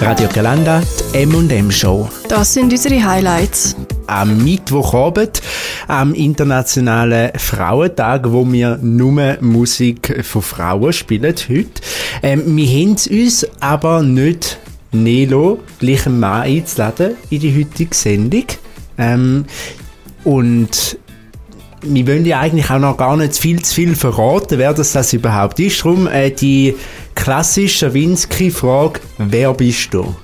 Radio Galanda, die M&M Show. Das sind unsere Highlights. Am Mittwochabend, am Internationalen Frauentag, wo wir nur Musik von Frauen spielen heute. Ähm, wir haben es uns aber nicht Nelo, gleich einen Mann einzuladen in die heutige Sendung. Ähm, und wir wollen ja eigentlich auch noch gar nicht viel zu viel verraten, wer das, das überhaupt ist. Darum äh, die klassische Schawinski-Frage, wer bist du?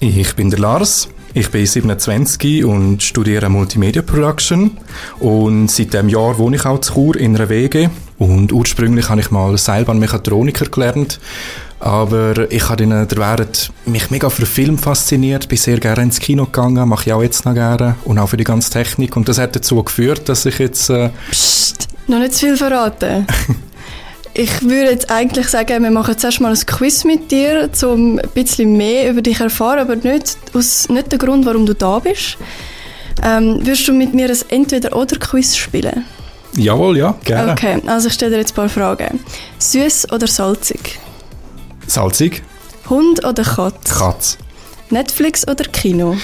Ich bin der Lars. Ich bin 27 und studiere Multimedia Production und seit dem Jahr wohne ich auch zu Chur in einer WG und ursprünglich habe ich mal Seilbahnmechatroniker gelernt, aber ich habe in der Während mich mega für Film fasziniert, bin sehr gerne ins Kino gegangen, mache ich auch jetzt noch gerne und auch für die ganze Technik und das hat dazu geführt, dass ich jetzt... Äh Psst, noch nicht zu viel verraten. Ich würde jetzt eigentlich sagen, wir machen zuerst mal ein Quiz mit dir, um ein bisschen mehr über dich zu erfahren, aber nicht aus nicht der Grund, warum du da bist. Ähm, würdest du mit mir ein Entweder-Oder-Quiz spielen? Jawohl, ja, gerne. Okay, also ich stelle dir jetzt ein paar Fragen. Süß oder salzig? Salzig. Hund oder Katz? Katz. Netflix oder Kino?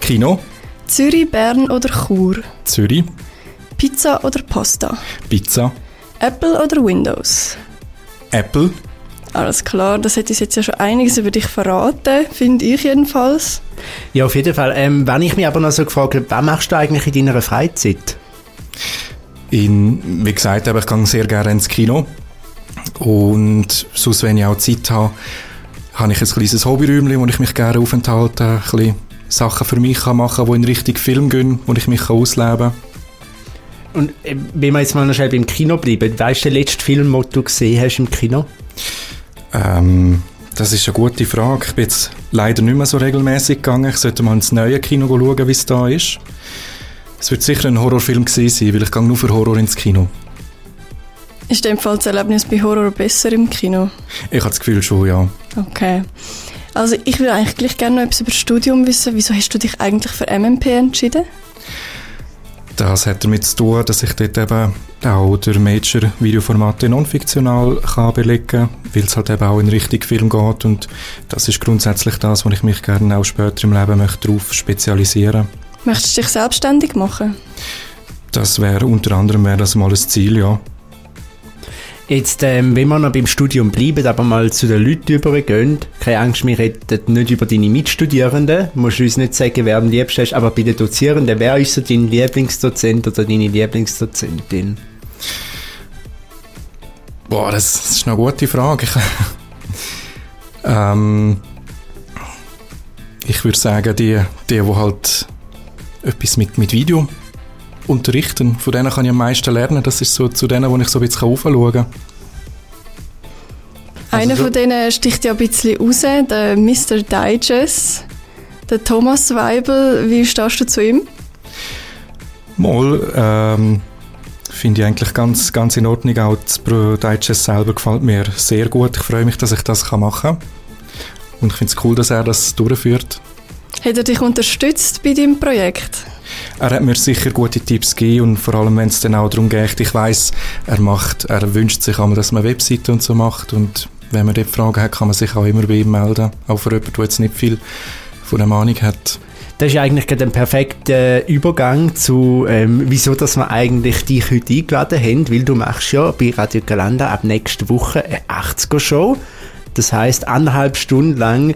Kino. Zürich, Bern oder Chur? Zürich. Pizza oder Pasta? Pizza. Apple oder Windows? Apple. Alles klar, das hätte uns jetzt ja schon einiges über dich verraten, finde ich jedenfalls. Ja, auf jeden Fall. Ähm, wenn ich mich aber noch so gefragt habe, was machst du eigentlich in deiner Freizeit? In, wie gesagt, ich gehe sehr gerne ins Kino. Und sonst, wenn ich auch Zeit habe, habe ich ein kleines Hobbyräumchen, wo ich mich gerne aufenthalte, ein bisschen Sachen für mich machen kann, die in Richtung Film gehen, wo ich mich ausleben kann. Und äh, wenn wir jetzt mal noch schnell beim Kino bleiben, weißt du den letzten Film, den du gesehen hast im Kino? Ähm, das ist eine gute Frage. Ich bin jetzt leider nicht mehr so regelmäßig gegangen. Ich sollte mal ins neue Kino schauen, wie es da ist. Es wird sicher ein Horrorfilm gewesen sein, weil ich gehe nur für Horror ins Kino. Ist dem Fall das Erlebnis bei Horror besser im Kino? Ich habe das Gefühl schon, ja. Okay. Also ich will eigentlich gleich gerne noch etwas über das Studium wissen. Wieso hast du dich eigentlich für MMP entschieden? Das hat damit zu tun, dass ich dort eben auch der Major Videoformate non-fiktional kann belegen kann, weil es halt eben auch in Richtung Film geht und das ist grundsätzlich das, wo ich mich gerne auch später im Leben möchte darauf spezialisieren Möchtest du dich selbstständig machen? Das wäre unter anderem wäre das mal ein Ziel, ja. Jetzt, ähm, wenn wir noch beim Studium bleiben, aber mal zu den Leuten übergehen, keine Angst, wir reden nicht über deine Mitstudierenden, du musst uns nicht sagen, wer am liebsten ist, aber bei den Dozierenden, wer ist so dein Lieblingsdozent oder deine Lieblingsdozentin? Boah, das ist eine gute Frage. ähm, ich würde sagen, die, die, die halt etwas mit, mit Video unterrichten. Von denen kann ich am meisten lernen. Das ist so zu denen, wo ich so ein bisschen aufschauen kann. Einer also, von denen sticht ja ein bisschen raus, der Mr. Digest, der Thomas Weibel. Wie stehst du zu ihm? Mal, ähm, finde ich eigentlich ganz, ganz in Ordnung. Auch das Digest selber gefällt mir sehr gut. Ich freue mich, dass ich das machen kann. Und ich finde es cool, dass er das durchführt. Hat er dich unterstützt bei deinem Projekt? Er hat mir sicher gute Tipps gegeben und vor allem, wenn es dann auch darum geht, ich weiß, er macht, er wünscht sich einmal, dass man Webseiten und so macht und wenn man dort Fragen hat, kann man sich auch immer bei ihm melden, auch für jemanden, der jetzt nicht viel von der Meinung hat. Das ist eigentlich gerade ein perfekter Übergang zu, ähm, wieso dass wir eigentlich dich heute eingeladen haben, weil du machst ja bei Radio Galanda ab nächste Woche eine 80er-Show. Das heißt anderthalb Stunden lang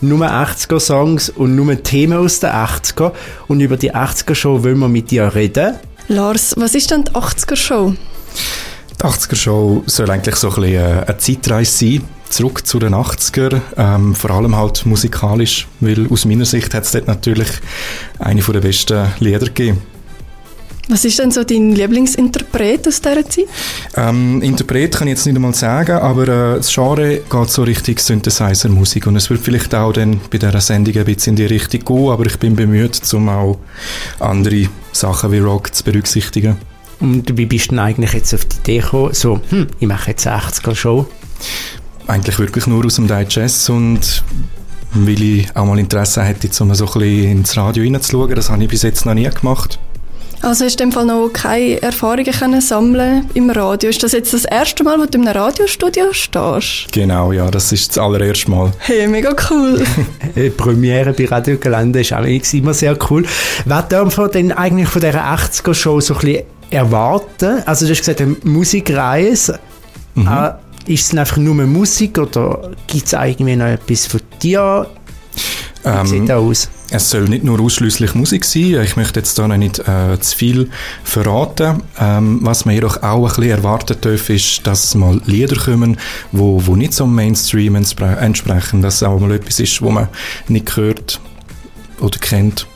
nur 80er-Songs und nur Themen aus den 80er. Und über die 80er-Show wollen wir mit dir reden. Lars, was ist denn die 80er-Show? Die 80er-Show soll eigentlich so ein bisschen äh, eine Zeitreise sein, zurück zu den 80er, ähm, vor allem halt musikalisch, weil aus meiner Sicht hat es dort natürlich eine der besten Lieder gegeben. Was ist denn so dein Lieblingsinterpret aus dieser Zeit? Ähm, Interpret kann ich jetzt nicht einmal sagen, aber äh, das Genre geht so richtig Synthesizer-Musik und es wird vielleicht auch dann bei dieser Sendung ein bisschen in die Richtung gehen, aber ich bin bemüht, um auch andere Sachen wie Rock zu berücksichtigen. Und wie bist du denn eigentlich jetzt auf die Idee gekommen, so, hm, ich mache jetzt 80er-Show? Eigentlich wirklich nur aus dem Digest und weil ich auch mal Interesse hätte, um so ein bisschen ins Radio reinzuschauen. Das habe ich bis jetzt noch nie gemacht. Also hast du in dem Fall noch keine Erfahrungen können sammeln im Radio? Ist das jetzt das erste Mal, wo du in einem Radiostudio stehst? Genau, ja, das ist das allererste Mal. Hey, mega cool. Die Premiere bei Radio Gelände ist auch immer sehr cool. Was dürfen wir denn eigentlich von dieser 80er-Show so ein bisschen erwarten? Also du hast gesagt, Musikreise. Mhm. Äh, ist es einfach nur Musik oder gibt es irgendwie noch etwas von dir? Wie ähm, sieht das aus? Es soll nicht nur ausschließlich Musik sein. Ich möchte jetzt da noch nicht äh, zu viel verraten. Ähm, was man jedoch auch ein bisschen erwarten darf, ist, dass mal Lieder kommen, wo, wo nicht so Mainstream entsprechen. Dass es auch mal etwas ist, wo man nicht hört oder kennt.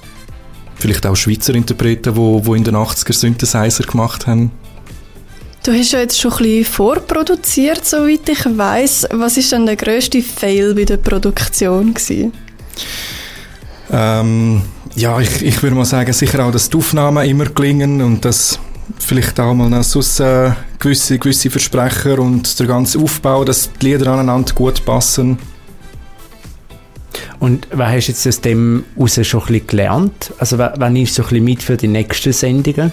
Vielleicht auch Schweizer Interpreten, wo, wo in den 80er Synthesizer gemacht haben. Du hast ja jetzt schon ein bisschen vorproduziert, soweit ich weiß. Was ist denn der grösste Fail bei der Produktion gewesen? Ähm, ja, ich, ich würde mal sagen, sicher auch, dass die Aufnahmen immer gelingen und dass vielleicht auch mal noch sonst, äh, gewisse, gewisse Versprecher und der ganze Aufbau, dass die Lieder aneinander gut passen. Und was hast du jetzt aus dem heraus schon ein bisschen gelernt? Also was nimmst du so ein bisschen mit für die nächsten Sendungen?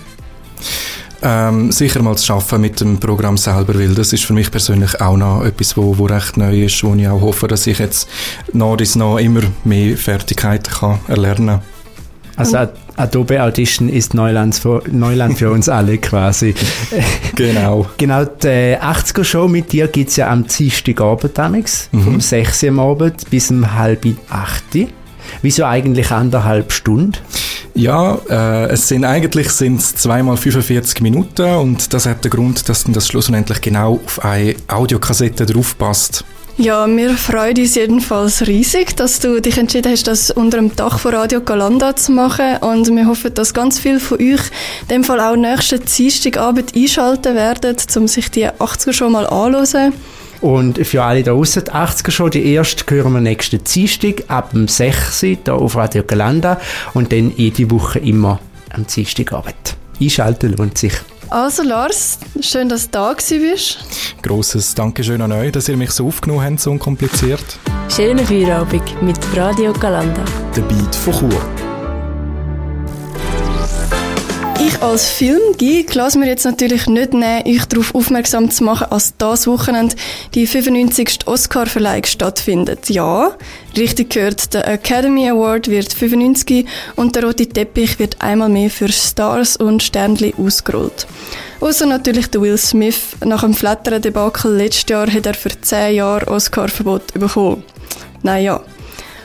Ähm, sicher mal zu arbeiten mit dem Programm selber, weil das ist für mich persönlich auch noch etwas, wo, wo recht neu ist, wo ich auch hoffe, dass ich jetzt nach dies noch immer mehr Fertigkeiten kann erlernen kann. Also Adobe Audition ist Neuland für, Neuland für uns alle quasi. genau. Genau, die 80er Show mit dir gibt es ja am Dienstagabend damals, mhm. vom 6 Uhr am Abend bis um halb 8 Wieso eigentlich anderthalb Stunden? Ja, äh, es sind eigentlich sind's zweimal 45 Minuten und das hat den Grund, dass das schlussendlich genau auf eine Audiokassette draufpasst. Ja, wir freuen uns jedenfalls riesig, dass du dich entschieden hast, das unter dem Dach von Radio Galanda zu machen und wir hoffen, dass ganz viele von euch in dem Fall auch nächsten Dienstagabend einschalten werden, um sich die 80er schon mal anzuhören. Und für alle da draußen, die 80er schon, die erste hören wir nächsten Dienstag ab dem 6. hier auf Radio Galanda und dann jede Woche immer am Dienstagabend. Einschalten lohnt sich. Also Lars, schön, dass du da bist. Grosses Dankeschön an euch, dass ihr mich so aufgenommen habt, so unkompliziert. Schönen Feierabend mit Radio Galanda. Der Beat von Chur. Als Filmgeek lasse mir jetzt natürlich nicht nehmen, euch darauf aufmerksam zu machen, dass das Wochenende die 95. Oscar-Verleihung stattfindet. Ja, richtig gehört, der Academy Award wird 95 und der rote Teppich wird einmal mehr für Stars und Sternli ausgerollt. Außer natürlich der Will Smith. Nach dem Flattern-Debakel letztes Jahr hat er für 10 Jahre Oscar-Verbot bekommen. Naja.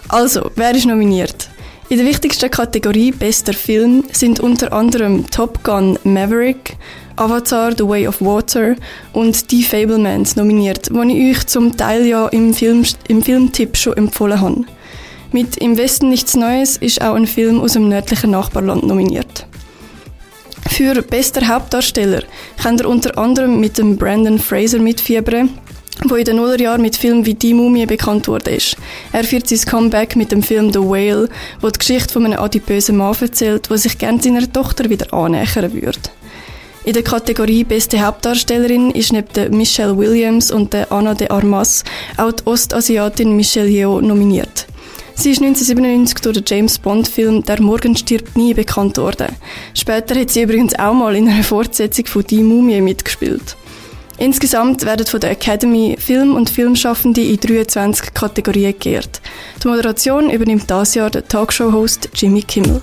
Also, wer ist nominiert? In der wichtigsten Kategorie Bester Film sind unter anderem Top Gun Maverick, Avatar The Way of Water und Die Fablemans nominiert, die ich euch zum Teil ja im, Film, im Filmtipp schon empfohlen habe. Mit Im Westen nichts Neues ist auch ein Film aus dem nördlichen Nachbarland nominiert. Für bester Hauptdarsteller kann er unter anderem mit dem Brandon Fraser mitfiebern, wo in den Nullerjahren mit Filmen wie Die Mumie bekannt wurde. Er führt sein Comeback mit dem Film The Whale, wo die Geschichte von einem adipösen Mann erzählt, der sich gerne seiner Tochter wieder annähern würde. In der Kategorie Beste Hauptdarstellerin ist neben Michelle Williams und Anna de Armas auch die Ostasiatin Michelle Yeoh nominiert. Sie ist 1997 durch den James Bond-Film Der Morgen stirbt nie bekannt worden. Später hat sie übrigens auch mal in einer Fortsetzung von Die Mumie mitgespielt. Insgesamt werden von der Academy Film- und Filmschaffende in 23 Kategorien geehrt. Die Moderation übernimmt das Jahr der Talkshow-Host Jimmy Kimmel.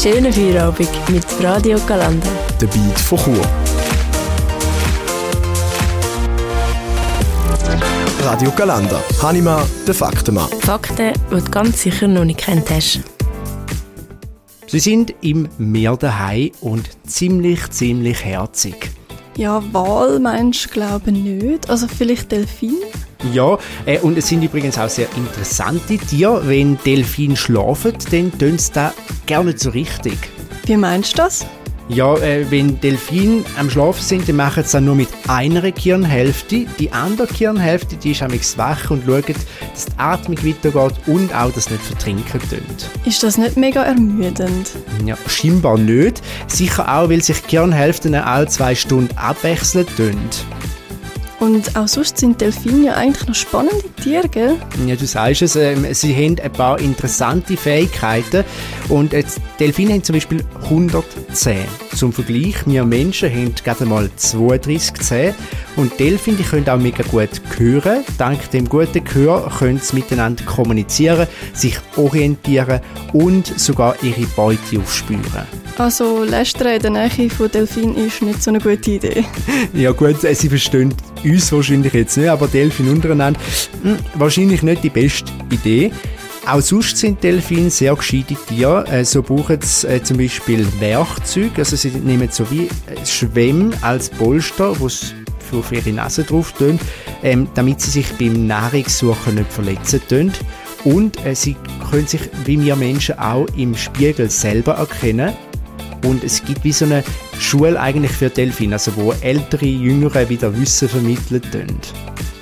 Schönen Feierabend mit Radio Galanda. Der Beat von Chur. Radio Galanda. Hanima, der Faktenmann. Fakten, die du ganz sicher noch nicht kennt hast. Sie sind im Meer daheim und ziemlich, ziemlich herzig. Ja, Wal meinst du, glaube ich nicht. Also vielleicht Delfin? Ja, äh, und es sind übrigens auch sehr interessante Tiere. Wenn Delfine schlafen, dann tun sie das gar nicht so richtig. Wie meinst du das? Ja, äh, wenn Delfine am Schlafen sind, dann machen sie das nur mit einer Gehirnhälfte. Die andere Gehirnhälfte, die ist amigs wach und schaut, dass die Atmung weitergeht und auch, dass nicht vertrinken tönt. Ist das nicht mega ermüdend? Ja, scheinbar nicht. Sicher auch, weil sich Gehirnhälften alle zwei Stunden abwechseln tönt. Und auch sonst sind Delfine ja eigentlich noch spannende Tiere, gell? Ja, du sagst es, ähm, sie haben ein paar interessante Fähigkeiten. Und äh, Delfine haben zum Beispiel 110 zum Vergleich, wir Menschen haben gerade mal 32 Zähne und Delfine die können auch mega gut hören. Dank dem guten Gehör können sie miteinander kommunizieren, sich orientieren und sogar ihre Beute aufspüren. Also Lästern in der Nähe von Delfin ist nicht so eine gute Idee. Ja gut, äh, sie verstehen uns wahrscheinlich jetzt nicht, aber Delfine untereinander, hm, wahrscheinlich nicht die beste Idee. Auch sonst sind Delfine sehr gescheite Tiere. Äh, so brauchen sie äh, zum Beispiel Werkzeuge, also sie nehmen so wie äh, Schwämme als Polster, wo sie auf ihre Nase drauf tun, ähm, damit sie sich beim Nahrungssuchen nicht verletzen tun. Und sie können sich, wie wir Menschen, auch im Spiegel selber erkennen. Und es gibt wie so eine Schule eigentlich für Delfine, also wo ältere, jüngere wieder Wissen vermitteln tun.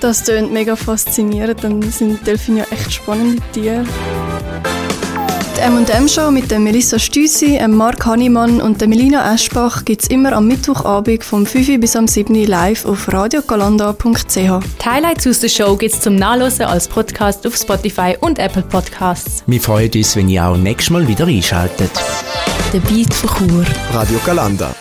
Das klingt mega faszinierend, dann sind Delfine ja echt spannende Tiere. Die M&M-Show mit der Melissa Stüssi, Mark Hannemann und der Melina Eschbach gibt es immer am Mittwochabend vom 5 bis am 7 live auf radiogalanda.ch. Die Highlights aus der Show gibt es zum Nachlesen als Podcast auf Spotify und Apple Podcasts. Wir freuen uns, wenn ihr auch nächstes Mal wieder einschaltet. Der Beat von Chur. Radio Galanda.